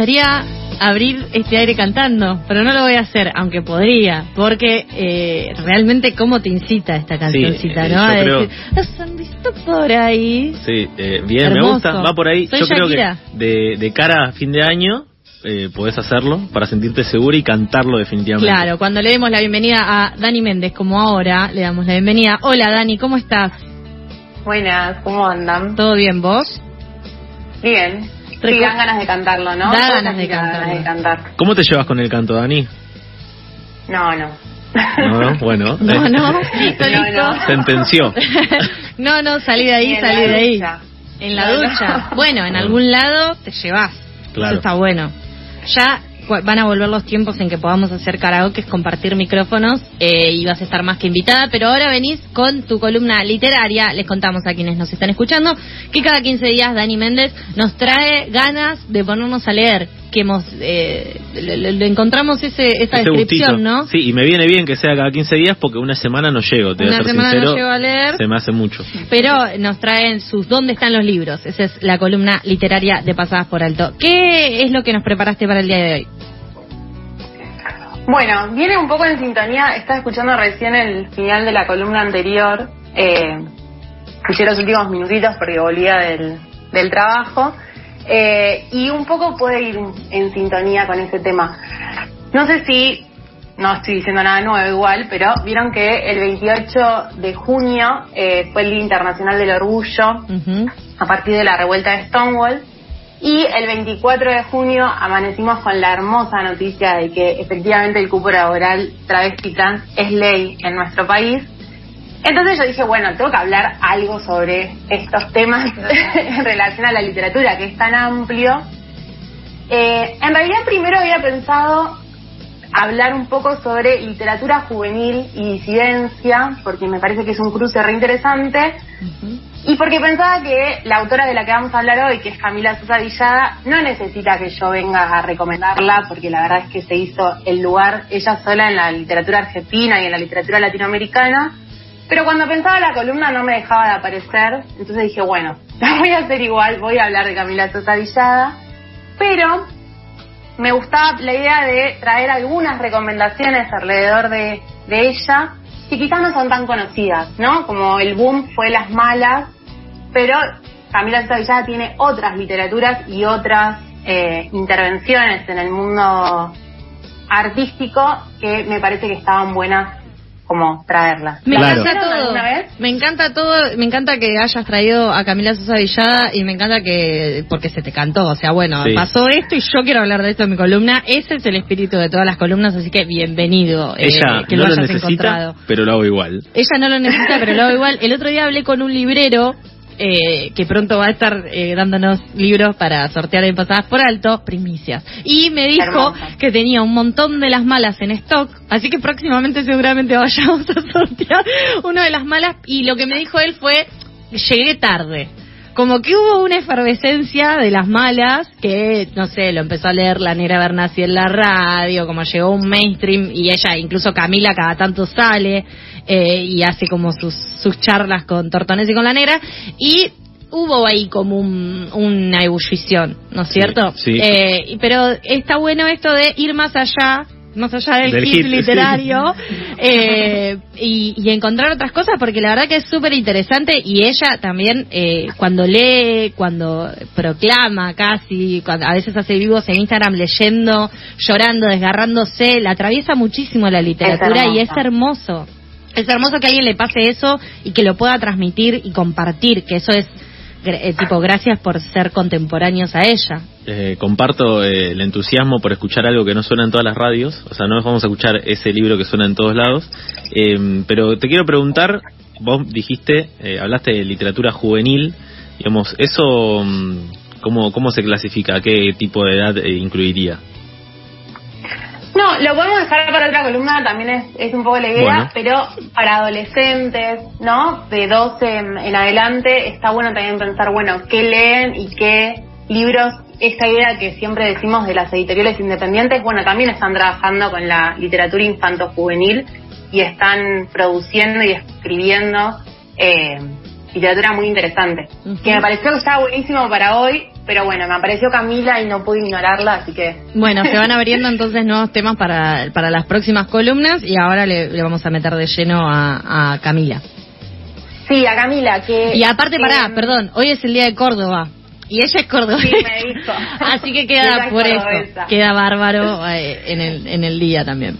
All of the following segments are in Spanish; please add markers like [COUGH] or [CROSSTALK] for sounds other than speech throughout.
gustaría abrir este aire cantando, pero no lo voy a hacer, aunque podría, porque eh, realmente cómo te incita esta cancioncita, eh, ¿no? yo A creo- decir, los han visto por ahí. Sí, eh, bien, me gusta, va por ahí. Soy Yo creo que de, de cara a fin de año eh, podés hacerlo para sentirte segura y cantarlo definitivamente. Claro, cuando le demos la bienvenida a Dani Méndez, como ahora, le damos la bienvenida. Hola Dani, ¿cómo estás? Buenas, ¿cómo andan? ¿Todo bien vos? Bien. Recu- Sí, dan ganas de cantarlo, ¿no? Da ganas de ganas de cantar. ¿Cómo te llevas con el canto, Dani? No, no. No, no, bueno. [LAUGHS] [LAUGHS] No, no, listo, No, listo. no. Sentenció. [LAUGHS] no, no, salí de ahí, salí de ahí. ducha. En la No, no. ducha. Bueno, en algún lado te llevas. Claro. Eso está bueno. Ya van a volver los tiempos en que podamos hacer karaoke, compartir micrófonos eh, y vas a estar más que invitada, pero ahora venís con tu columna literaria. Les contamos a quienes nos están escuchando que cada 15 días Dani Méndez nos trae ganas de ponernos a leer, que hemos eh, le, encontramos ese, esa Ese descripción, gustito. ¿no? Sí, y me viene bien que sea cada 15 días porque una semana no llego, te voy a Una ser semana sincero. no llego a leer. Se me hace mucho. pero nos traen sus ¿Dónde están los libros? Esa es la columna literaria de Pasadas por Alto. ¿Qué es lo que nos preparaste para el día de hoy? Bueno, viene un poco en sintonía. Estaba escuchando recién el final de la columna anterior. Eh, escuché los últimos minutitos porque volvía del, del trabajo. Eh, y un poco puede ir en sintonía con ese tema. No sé si, no estoy diciendo nada nuevo igual, pero vieron que el 28 de junio eh, fue el Día Internacional del Orgullo a partir de la revuelta de Stonewall. Y el 24 de junio amanecimos con la hermosa noticia de que efectivamente el cupo laboral travesti trans es ley en nuestro país. Entonces yo dije, bueno, tengo que hablar algo sobre estos temas [LAUGHS] en relación a la literatura, que es tan amplio. Eh, en realidad primero había pensado hablar un poco sobre literatura juvenil y disidencia, porque me parece que es un cruce re interesante. Y porque pensaba que la autora de la que vamos a hablar hoy, que es Camila Sosa Villada, no necesita que yo venga a recomendarla, porque la verdad es que se hizo el lugar ella sola en la literatura argentina y en la literatura latinoamericana. Pero cuando pensaba la columna no me dejaba de aparecer, entonces dije, bueno, [LAUGHS] la voy a hacer igual, voy a hablar de Camila Sosa Villada. Pero me gustaba la idea de traer algunas recomendaciones alrededor de, ella que quizás no son tan conocidas, ¿no? Como el boom fue Las Malas, pero Camila Villada tiene otras literaturas y otras eh, intervenciones en el mundo artístico que me parece que estaban buenas como traerlas. Me Claro. encanta todo. Me encanta todo. Me encanta que hayas traído a Camila Sosa Villada y me encanta que porque se te cantó. O sea, bueno, Sí. pasó esto y yo quiero hablar de esto en mi columna. Ese es el espíritu de todas las columnas, así que bienvenido. eh, Ella que no lo lo hayas necesita, encontrado. pero lo hago igual. Ella no lo necesita, pero lo hago igual. El otro día hablé con un librero eh, que pronto va a estar eh, dándonos libros para sortear en pasadas por alto, primicias. Y me dijo Hermosa. que tenía un montón de las malas en stock, así que próximamente seguramente vayamos a [LAUGHS] sortear una de las malas. Y lo que me dijo él fue, llegué tarde. Como que hubo una efervescencia de las malas que, no sé, lo empezó a leer la Negra Bernasi en la radio, como llegó un mainstream y ella, incluso Camila, cada tanto sale eh, y hace como sus, sus charlas con Tortones y con la Negra. Y hubo ahí como un- una ebullición, ¿no es Sí, cierto? sí. Eh, y- pero está bueno esto de ir más allá más allá del, Del hit, hit, sí. literario [LAUGHS] eh, y, y encontrar otras cosas porque la verdad que es súper interesante y ella también eh, cuando lee, cuando proclama casi, cuando a veces hace vivos en Instagram leyendo, llorando, desgarrándose, la atraviesa muchísimo la literatura y es hermoso. Es hermoso que a alguien le pase eso y que lo pueda transmitir y compartir, que eso es eh, tipo gracias por ser contemporáneos a ella. Eh, comparto eh, el entusiasmo por escuchar algo que no suena en todas las radios, o sea, no vamos a escuchar ese libro que suena en todos lados, Eh, pero te quiero preguntar, vos dijiste, eh, hablaste de literatura juvenil, digamos, eso, mm, ¿cómo, cómo se clasifica? ¿Qué tipo de edad eh, incluiría? No, lo podemos dejar para otra columna, también es, es un poco la idea, Bueno. pero para adolescentes, ¿no? De 12 en, en adelante, está bueno también pensar, bueno, qué leen y qué libros, esta idea que siempre decimos de las editoriales independientes, bueno, también están trabajando con la literatura infanto-juvenil y están produciendo y escribiendo eh, literatura muy interesante. Que me pareció que estaba buenísimo para hoy, pero bueno, me apareció Camila y no pude ignorarla, así que... Bueno, se van [LAUGHS] abriendo entonces nuevos temas para, para las próximas columnas y ahora le, vamos a meter de lleno a, Camila. Sí, a Camila, que... Y aparte, pará, perdón, hoy es el día de Córdoba. Y ella es cordobesa. Sí, me dijo. [LAUGHS] Así que queda [LAUGHS] por eso. Queda bárbaro eh, en, el, en el día también.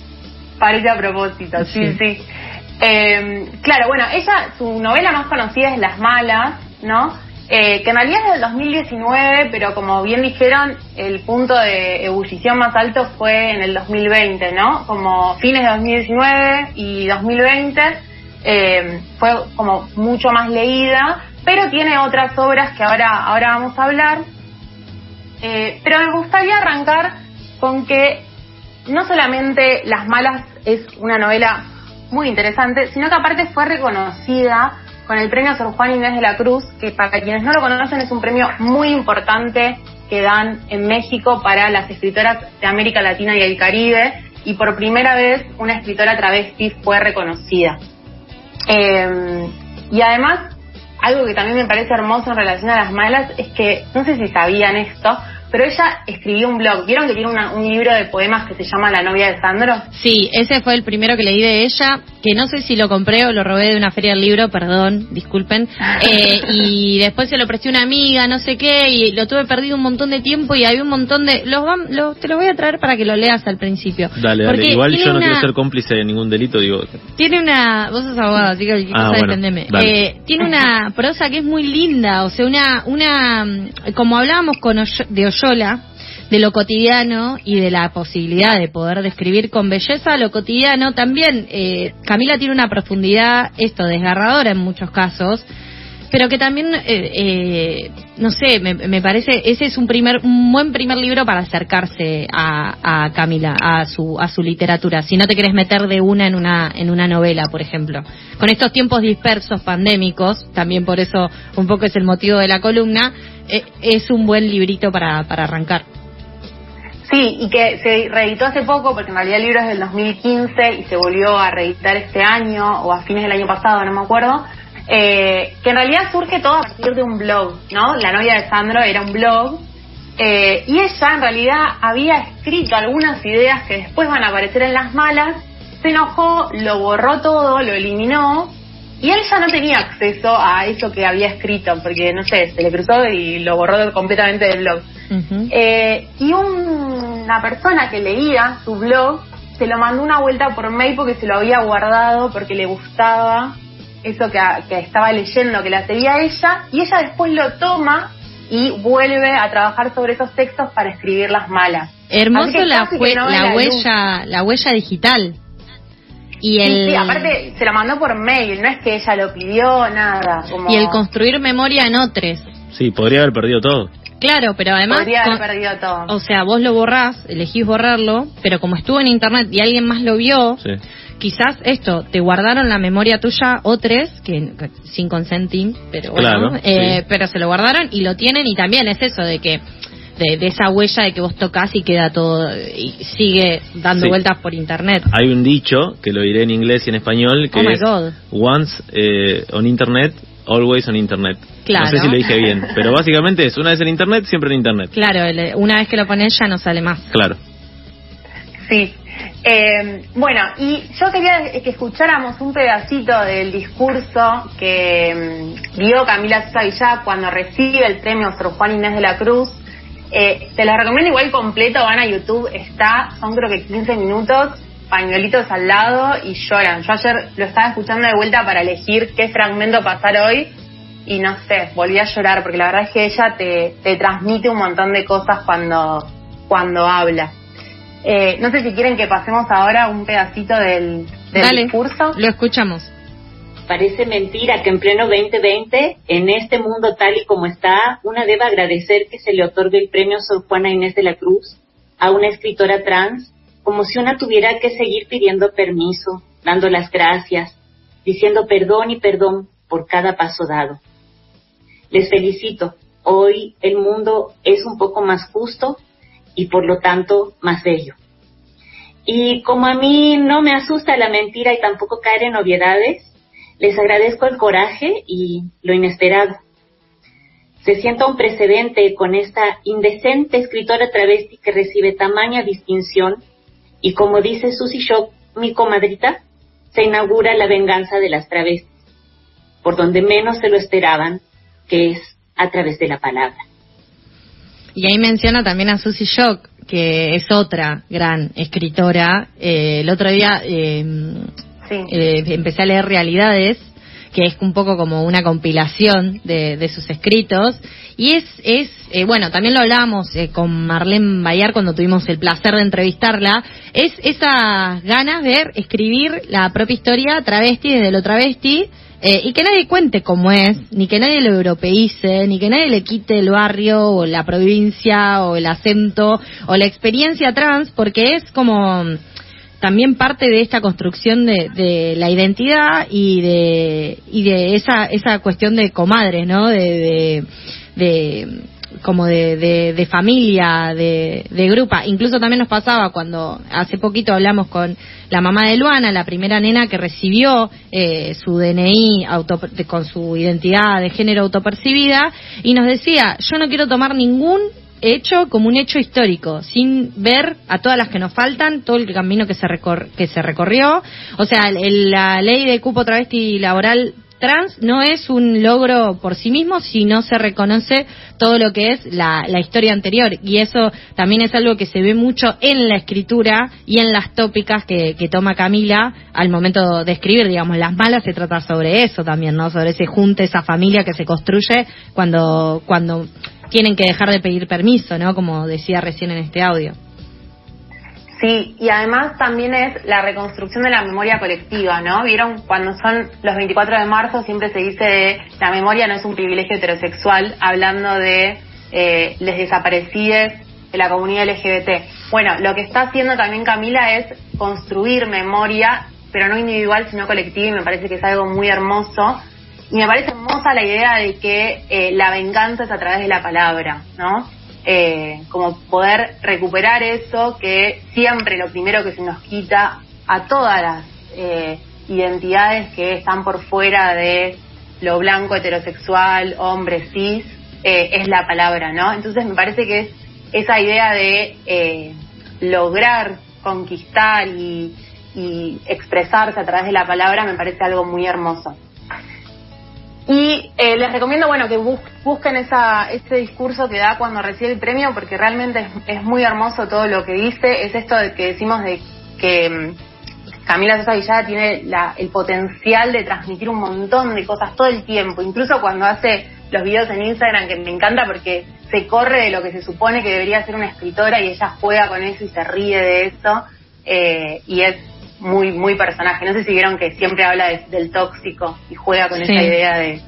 Parece a propósito, sí, sí. Eh, claro, bueno, ella, su novela más conocida es Las Malas, ¿no? Eh, que en realidad es del 2019, pero como bien dijeron, el punto de ebullición más alto fue en el 2020, ¿no? Como fines de 2019 y 2020 eh, fue como mucho más leída, pero tiene otras obras que ahora, ahora vamos a hablar. Eh, pero me gustaría arrancar con que no solamente Las Malas es una novela muy interesante, sino que aparte fue reconocida con el premio Sor Juan Inés de la Cruz, que para quienes no lo conocen es un premio muy importante que dan en México para las escritoras de América Latina y el Caribe, y por primera vez una escritora travesti fue reconocida. Eh, y además, algo que también me parece hermoso en relación a las malas es que, no sé si sabían esto, pero ella escribió un blog. ¿Vieron que tiene un libro de poemas que se llama La novia de Sandro? Sí, ese fue el primero que leí de ella, que no sé si lo compré o lo robé de una feria del libro, perdón, disculpen. [LAUGHS] Eh, y después se lo presté a una amiga, no sé qué, y lo tuve perdido un montón de tiempo y había un montón de... Los, te lo voy a traer para que lo leas al principio. Dale, dale. Igual yo no quiero ser cómplice de ningún delito, digo. Tiene una... Vos sos abogado, así que ah, eh, tiene una [LAUGHS] prosa que es muy linda, o sea, una... una como hablábamos con de de lo cotidiano y de la posibilidad de poder describir con belleza lo cotidiano. También eh, Camila tiene una profundidad, esto, desgarradora en muchos casos, pero que también, eh, eh, no sé, me, parece, ese es un primer, un buen primer libro para acercarse a, a, Camila, a su, a su literatura, si no te quieres meter de una en una, en una novela, por ejemplo. Con estos tiempos dispersos, pandémicos, también por eso un poco es el motivo de la columna, eh, es un buen librito para, para arrancar. Sí, y que se reeditó hace poco, porque en realidad el libro es del 2015 y se volvió a reeditar este año o a fines del año pasado, no me acuerdo eh, que en realidad surge todo a partir de un blog, ¿no? La novia de Sandro era un blog, eh, y ella en realidad había escrito algunas ideas que después van a aparecer en las malas, se enojó, lo borró todo, lo eliminó, y él ya no tenía acceso a eso que había escrito, porque no sé, se le cruzó y lo borró completamente del blog. eh, y una persona que leía su blog se lo mandó una vuelta por mail porque se lo había guardado, porque le gustaba eso que, estaba leyendo, que la seguía ella, y ella después lo toma y vuelve a trabajar sobre esos textos para escribir las malas. Hermoso la, la, huella, la huella digital. Y el... Sí, aparte se lo mandó por mail, no es que ella lo pidió, nada. Y el construir memoria en otros. Sí, podría haber perdido todo. Claro, pero además... Podría haber perdido todo. O sea, vos lo borrás, elegís borrarlo, pero como estuvo en internet y alguien más lo vio, sí quizás esto, te guardaron la memoria tuya o tres, que, sin consenting, pero bueno, eh, pero se lo guardaron y lo tienen y también es eso de que de, esa huella de que vos tocas y queda todo y sigue dando vueltas por internet. Hay un dicho que lo diré en inglés y en español que oh es once eh, on internet, always on internet. No sé si lo dije bien, pero básicamente es una vez en internet, siempre en internet. Claro, una vez que lo pones ya no sale más. Claro. Sí, eh, bueno, y yo quería que escucháramos un pedacito del discurso que mm, dio Camila Sosa cuando recibe el premio Sor Juan Inés de la Cruz. Eh, te lo recomiendo igual completo, van a YouTube, está, son creo que 15 minutos, pañuelitos al lado y lloran. Yo ayer lo estaba escuchando de vuelta para elegir qué fragmento pasar hoy y no sé, volví a llorar porque la verdad es que ella te, te transmite un montón de cosas cuando, cuando habla. Eh, no sé si quieren que pasemos ahora un pedacito del, discurso. Lo escuchamos. Parece mentira que en pleno 2020, en este mundo tal y como está, una deba agradecer que se le otorgue el premio Sor Juana Inés de la Cruz a una escritora trans, como si una tuviera que seguir pidiendo permiso, dando las gracias, diciendo perdón y perdón por cada paso dado. Les felicito. Hoy el mundo es un poco más justo y por lo tanto más bello. Y como a mí no me asusta la mentira y tampoco caer en obviedades, Les agradezco el coraje y lo inesperado. Se sienta un precedente con esta indecente escritora travesti que recibe tamaña distinción y como dice Susie Shock, mi comadrita, se inaugura la venganza de las travestis, por donde menos se lo esperaban, que es a través de la palabra. Y ahí menciona también a Susie Shock, que es otra gran escritora. Eh, el otro día eh, eh, empecé a leer Realidades, que es un poco como una compilación de, sus escritos. Y es, es bueno, también lo hablábamos con Marlene Bayar cuando tuvimos el placer de entrevistarla, es esas ganas de escribir la propia historia travesti desde lo travesti eh, y que nadie cuente cómo es, ni que nadie lo europeice, ni que nadie le quite el barrio o la provincia o el acento o la experiencia trans, porque es como también parte de esta construcción de, la identidad y de y de esa esa cuestión de comadres, ¿no? de, de como de, de, familia, de, de grupa. Incluso también nos pasaba cuando hace poquito hablamos con la mamá de Luana, la primera nena que recibió eh, su DNI con su identidad de género autopercibida, y nos decía, yo no quiero tomar ningún hecho como un hecho histórico, sin ver a todas las que nos faltan, todo el camino que se, que se recorrió. O sea, la ley de cupo travesti laboral trans no es un logro por sí mismo si no se reconoce todo lo que es la, historia anterior. Y eso también es algo que se ve mucho en la escritura y en las tópicas que, toma Camila al momento de escribir. Digamos, Las Malas se trata sobre eso también, ¿no? Sobre ese junte, esa familia que se construye cuando, cuando tienen que dejar de pedir permiso, ¿no? Como decía recién en este audio. Sí, y además también es la reconstrucción de la memoria colectiva, ¿no? Vieron cuando son los 24 de marzo siempre se dice de la memoria no es un privilegio heterosexual, hablando de eh, les desaparecidos de la comunidad LGBT. Bueno, lo que está haciendo también Camila es construir memoria, pero no individual, sino colectiva, y me parece que es algo muy hermoso. Y me parece hermosa la idea de que eh, la venganza es a través de la palabra, ¿no? Eh, como poder recuperar eso que siempre lo primero que se nos quita a todas las eh, identidades que están por fuera de lo blanco, heterosexual, hombre, cis, eh, es la palabra, ¿no? Entonces me parece que es esa idea de eh, lograr conquistar y, y expresarse a través de la palabra me parece algo muy hermoso. Y eh, les recomiendo, bueno, que busquen esa, ese discurso que da cuando recibe el premio, porque realmente es, muy hermoso todo lo que dice. Es esto de que decimos de que mm, Camila Sosa Villada tiene la, el potencial de transmitir un montón de cosas todo el tiempo, incluso cuando hace los videos en Instagram, que me encanta porque se corre de lo que se supone que debería ser una escritora y ella juega con eso y se ríe de eso. Eh, y es muy muy personaje. No sé si vieron que siempre habla del tóxico y juega con esa idea de,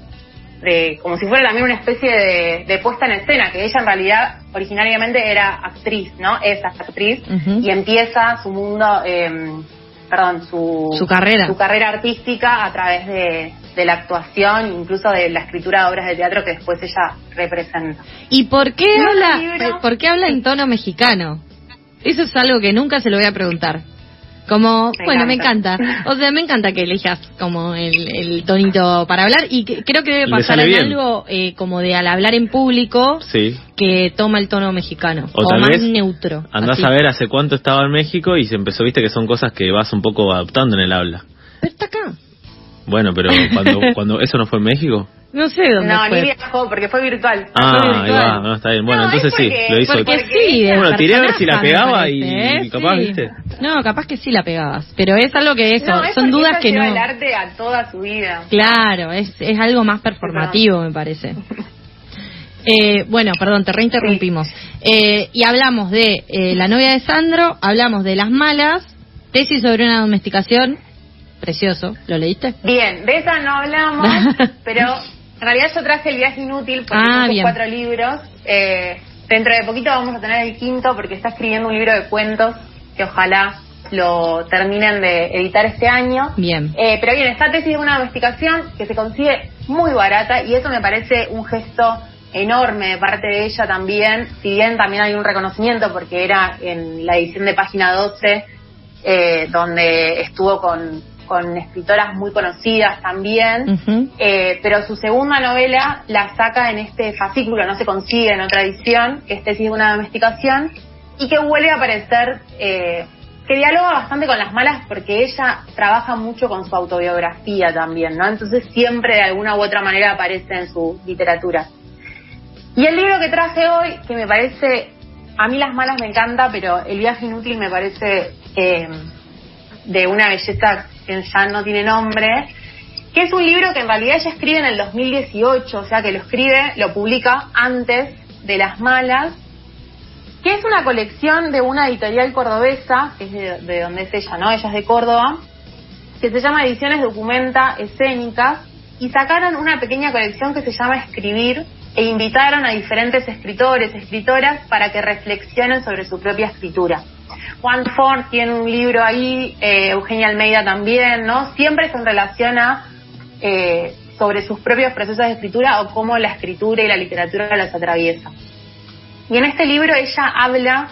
de, como si fuera también una especie de, de, puesta en escena, que ella en realidad originariamente era actriz, ¿no? Es actriz y empieza su mundo, eh, perdón, su, su carrera. Su carrera artística a través de, de la actuación, incluso de la escritura de obras de teatro que después ella representa. ¿Y por qué habla, por qué habla en tono mexicano? Eso es algo que nunca se lo voy a preguntar. Como, bueno, me encanta. O sea, me encanta que elijas como el, tonito para hablar y creo que debe pasar algo eh, como de al hablar en público que toma el tono mexicano o, más neutro. Andás a ver hace cuánto estaba en México y se empezó, viste que son cosas que vas un poco adaptando en el habla. Pero está acá. Bueno, pero [LAUGHS] cuando, cuando eso no fue en México. No sé dónde no, ni viajó porque fue virtual. Ah, ahí va, no, está bien. Bueno, entonces sí, lo hizo. Porque sí, bueno, tiré a ver si la pegaba y, ¿eh? capaz, ¿viste? No, capaz que sí la pegabas, pero es algo que eso, son dudas que no. el arte a toda su vida. Claro, es, es algo más performativo, me parece. [LAUGHS] Eh, bueno, perdón, te reinterrumpimos. Eh, y hablamos de eh, la novia de Sandro, hablamos de las malas, tesis sobre una domesticación, precioso, ¿lo leíste? Bien, de esa no hablamos, [LAUGHS] pero en realidad yo traje el viaje inútil porque ah, son cuatro libros. Eh, dentro de poquito vamos a tener el quinto porque está escribiendo un libro de cuentos que ojalá lo terminen de editar este año. Bien. Eh, pero bien, esta tesis es una investigación que se consigue muy barata y eso me parece un gesto enorme de parte de ella también, si bien también hay un reconocimiento porque era en la edición de página 12 eh, donde estuvo con con escritoras muy conocidas también, eh, pero su segunda novela la saca en este fascículo, no se consigue en otra edición, que es Tesis de una domesticación, y que vuelve a aparecer, eh, que dialoga bastante con las malas porque ella trabaja mucho con su autobiografía también, ¿no? Entonces siempre de alguna u otra manera aparece en su literatura. Y el libro que traje hoy, que me parece, a mí las malas me encanta, pero el viaje inútil me parece eh, de una belleza que ya no tiene nombre, que es un libro que en realidad ella escribe en el 2018, o sea que lo escribe, lo publica antes de Las Malas, que es una colección de una editorial cordobesa, que es de, donde es ella, ¿no? Ella es de Córdoba, que se llama Ediciones Documenta Escénicas, y sacaron una pequeña colección que se llama Escribir, e invitaron a diferentes escritores, escritoras, para que reflexionen sobre su propia escritura. Juan Ford tiene un libro ahí, eh, Eugenia Almeida también, ¿no? Siempre se relaciona eh, sobre sus propios procesos de escritura o cómo la escritura y la literatura las atraviesa. Y en este libro ella habla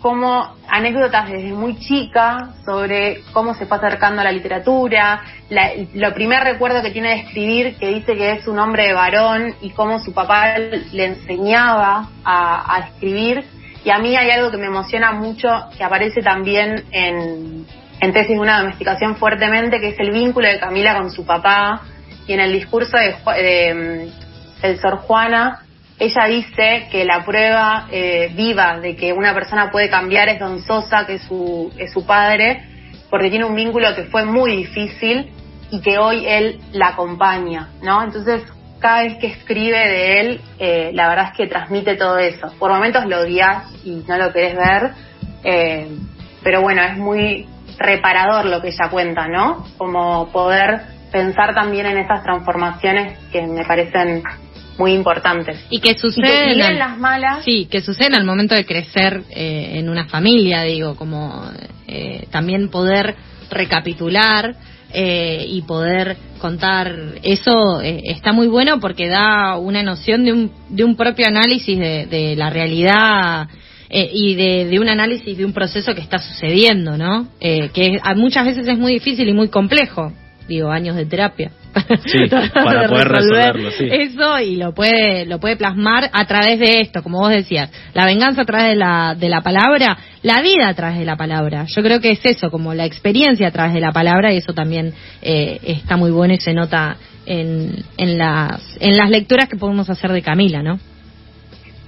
como anécdotas desde muy chica sobre cómo se fue acercando a la literatura, lo primer recuerdo que tiene de escribir, que dice que es un hombre de varón y cómo su papá le enseñaba a escribir y a mí hay algo que me emociona mucho, que aparece también en, en Tesis de una domesticación fuertemente, que es el vínculo de Camila con su papá. Y en el discurso de, de, del Sor Juana, ella dice que la prueba eh, viva de que una persona puede cambiar es Don Sosa, que es su, es su padre, porque tiene un vínculo que fue muy difícil y que hoy él la acompaña, ¿no? Entonces, cada vez que escribe de él, eh, la verdad es que transmite todo eso. Por momentos lo odias y no lo querés ver, eh, pero bueno, es muy reparador lo que ella cuenta, ¿no? Como poder pensar también en esas transformaciones que me parecen muy importantes. Y que suceden en las malas. Sí, que suceden al momento de crecer eh, en una familia, digo, como también poder recapitular eh, y poder contar eso eh, está muy bueno porque da una noción de un, de un propio análisis de, la realidad eh, y de, de, un análisis de un proceso que está sucediendo, ¿no? que muchas veces es muy difícil y muy complejo, digo, años de terapia. Sí, [LAUGHS] para poder resolverlo, sí. Eso y lo puede, lo puede plasmar a través de esto, como vos decías, la venganza a través de la, de la palabra, la vida a través de la palabra. Yo creo que es eso, como la experiencia a través de la palabra y eso también eh, está muy bueno y se nota en, en, las, en las lecturas que podemos hacer de Camila, ¿no?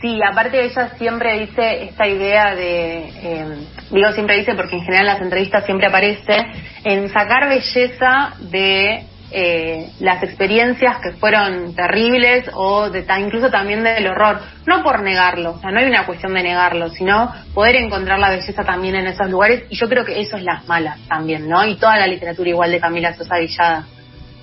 Sí, aparte ella siempre dice esta idea de, eh, digo siempre dice porque en general en las entrevistas siempre aparece, en sacar belleza de eh, las experiencias que fueron terribles o de, incluso también del horror, no por negarlo, o sea, no hay una cuestión de negarlo, sino poder encontrar la belleza también en esos lugares y yo creo que eso es las malas también, ¿no? Y toda la literatura igual de Camila Sosa Villada.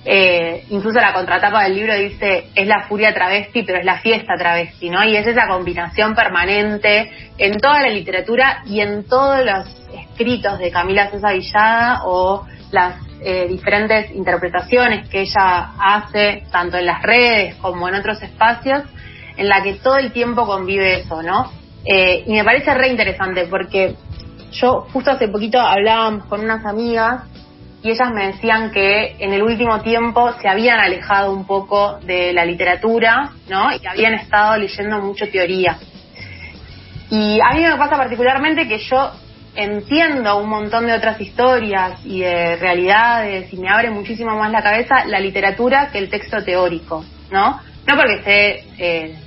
Eh, incluso la contratapa del libro dice es la furia travesti, pero es la fiesta travesti, ¿no? Y es esa combinación permanente en toda la literatura y en todos los escritos de Camila Sosa Villada o las eh, diferentes interpretaciones que ella hace, tanto en las redes como en otros espacios, en la que todo el tiempo convive eso, ¿no? Eh, y me parece re interesante porque yo justo hace poquito hablábamos con unas amigas y ellas me decían que en el último tiempo se habían alejado un poco de la literatura, ¿no? Y habían estado leyendo mucho teoría. Y a mí me pasa particularmente que yo entiendo un montón de otras historias y de realidades y me abre muchísimo más la cabeza la literatura que el texto teórico, ¿no? No porque esté eh,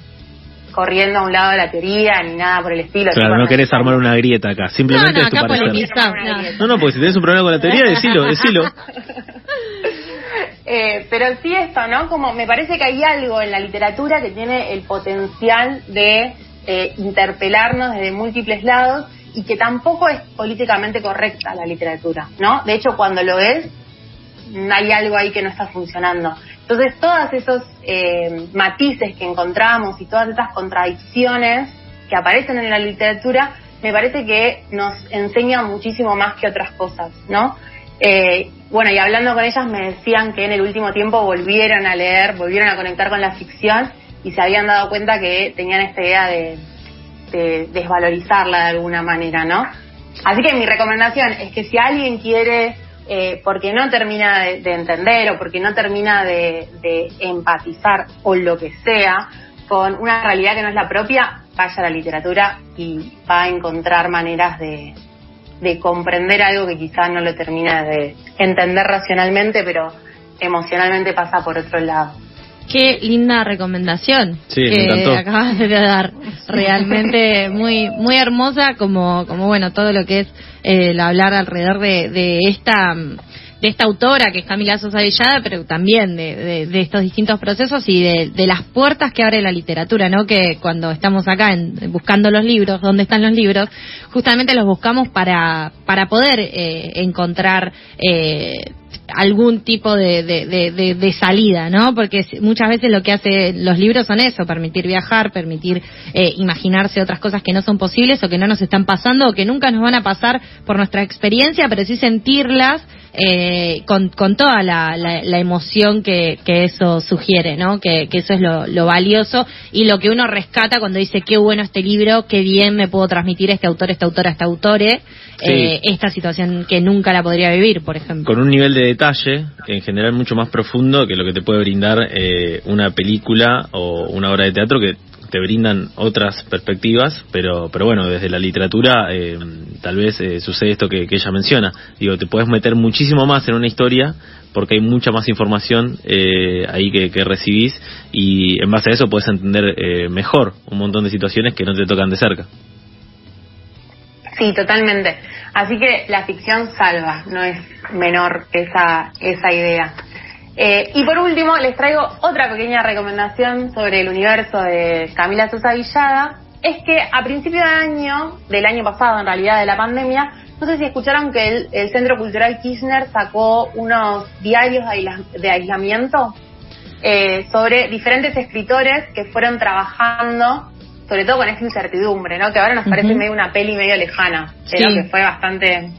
corriendo a un lado de la teoría ni nada por el estilo. Claro, no querés armar una grieta acá, simplemente no, no, es tu No, no, porque si tenés un problema con la teoría, decilo, decilo. [LAUGHS] eh, pero sí esto, ¿no? Como me parece que hay algo en la literatura que tiene el potencial de eh, interpelarnos desde múltiples lados y que tampoco es políticamente correcta la literatura, ¿no? De hecho, cuando lo es, hay algo ahí que no está funcionando. Entonces, todos esos eh, matices que encontramos y todas esas contradicciones que aparecen en la literatura, me parece que nos enseñan muchísimo más que otras cosas, ¿no? Eh, bueno, y hablando con ellas me decían que en el último tiempo volvieron a leer, volvieron a conectar con la ficción y se habían dado cuenta que tenían esta idea de desvalorizarla de alguna manera, ¿no? Así que mi recomendación es que si alguien quiere eh, porque no termina de, entender o porque no termina de, empatizar o lo que sea con una realidad que no es la propia, vaya a la literatura y va a encontrar maneras de, de comprender algo que quizás no lo termina de entender racionalmente, pero emocionalmente pasa por otro lado. Qué linda recomendación que acabas de dar. [LAUGHS] Realmente muy muy hermosa, como como bueno todo lo que es eh, el hablar alrededor de, de esta de esta autora que es Camila Sosa Villada, pero también de, de, estos distintos procesos y de, de, las puertas que abre la literatura, ¿no? Que cuando estamos acá en, buscando los libros, ¿dónde están los libros? Justamente los buscamos para, para poder eh, encontrar eh, algún tipo de, de, de, salida, ¿no? Porque muchas veces lo que hace los libros son eso, permitir viajar, permitir eh, imaginarse otras cosas que no son posibles o que no nos están pasando o que nunca nos van a pasar por nuestra experiencia, pero sí sentirlas eh, con, con toda la, la, emoción que, que, eso sugiere, ¿no? Que, que eso es lo, lo, valioso y lo que uno rescata cuando dice qué bueno este libro, qué bien me puedo transmitir este autor, esta autora, este autore, eh, esta situación que nunca la podría vivir, por ejemplo. Con un nivel de detalle, en general, mucho más profundo que lo que te puede brindar eh, una película o una obra de teatro que te brindan otras perspectivas, pero, pero bueno, desde la literatura eh, tal vez eh, sucede esto que, ella menciona. Digo, te puedes meter muchísimo más en una historia porque hay mucha más información eh, ahí que, que, recibís y en base a eso puedes entender mejor un montón de situaciones que no te tocan de cerca. Sí, totalmente. Así que la ficción salva, no es menor esa, esa idea. Eh, y por último, les traigo otra pequeña recomendación sobre el universo de Camila Sosa Villada. Es que a principio de año, del año pasado en realidad, de la pandemia, no sé si escucharon que el, Centro Cultural Kirchner sacó unos diarios de, aislamiento eh, sobre diferentes escritores que fueron trabajando, sobre todo con esta incertidumbre, ¿no? Que ahora nos parece medio una peli medio lejana, pero que fue bastante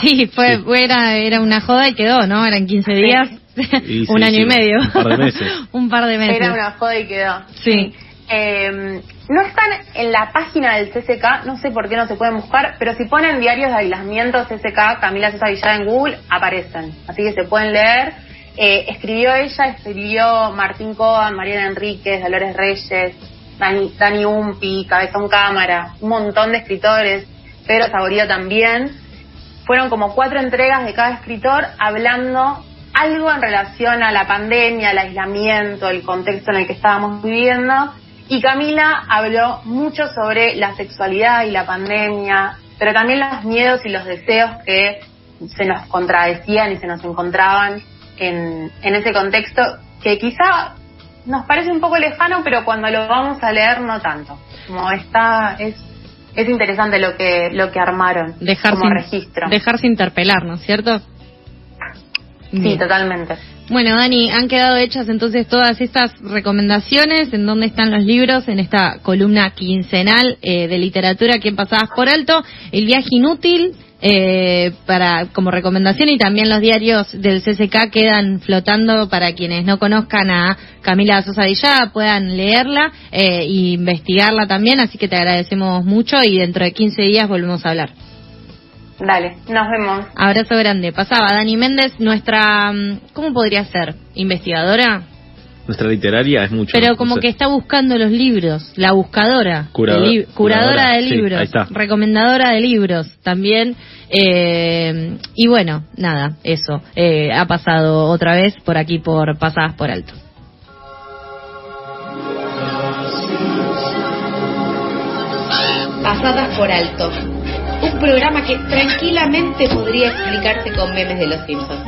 Sí, fue, Era, era una joda y quedó, ¿no? Eran 15 días, [LAUGHS] un año y medio. Un par de meses. [LAUGHS] un par de meses. Era una joda y quedó. Sí. Eh, no están en la página del CCK, no sé por qué no se pueden buscar, pero si ponen diarios de aislamiento CCK, Camila César Villada en Google, aparecen. Así que se pueden leer. Eh, escribió ella, escribió Martín Coan, Mariana Enríquez, Dolores Reyes, Dani, Dani Umpi, Cabezón Cámara, un montón de escritores, Pedro Saborío también fueron como cuatro entregas de cada escritor hablando algo en relación a la pandemia, al aislamiento, el contexto en el que estábamos viviendo. Y Camila habló mucho sobre la sexualidad y la pandemia, pero también los miedos y los deseos que se nos contradecían y se nos encontraban en, en ese contexto que quizá nos parece un poco lejano, pero cuando lo vamos a leer no tanto. Como está, es es interesante lo que lo que armaron dejarse, como registro. Dejarse interpelar, ¿no es cierto? Sí, totalmente. Bueno, Dani, han quedado hechas entonces todas estas recomendaciones. ¿En dónde están los libros? En esta columna quincenal eh, de literatura que pasadas por alto. El viaje inútil, eh, para como recomendación y también los diarios del CCK quedan flotando para quienes no conozcan a Camila Sosa Villada puedan leerla eh, e investigarla también, así que te agradecemos mucho y dentro de 15 días volvemos a hablar. Dale, nos vemos. Abrazo grande. Pasaba Dani Méndez, nuestra, mm, ¿cómo podría ser? ¿Investigadora? Nuestra literaria es mucho. Pero como que está buscando los libros, la buscadora. curadora, de libros. recomendadora de libros también. Eh, y bueno, nada, eso. Eh, ha pasado otra vez por aquí por Pasadas por Alto. Pasadas por Alto un programa que tranquilamente podría explicarse con memes de los Simpsons.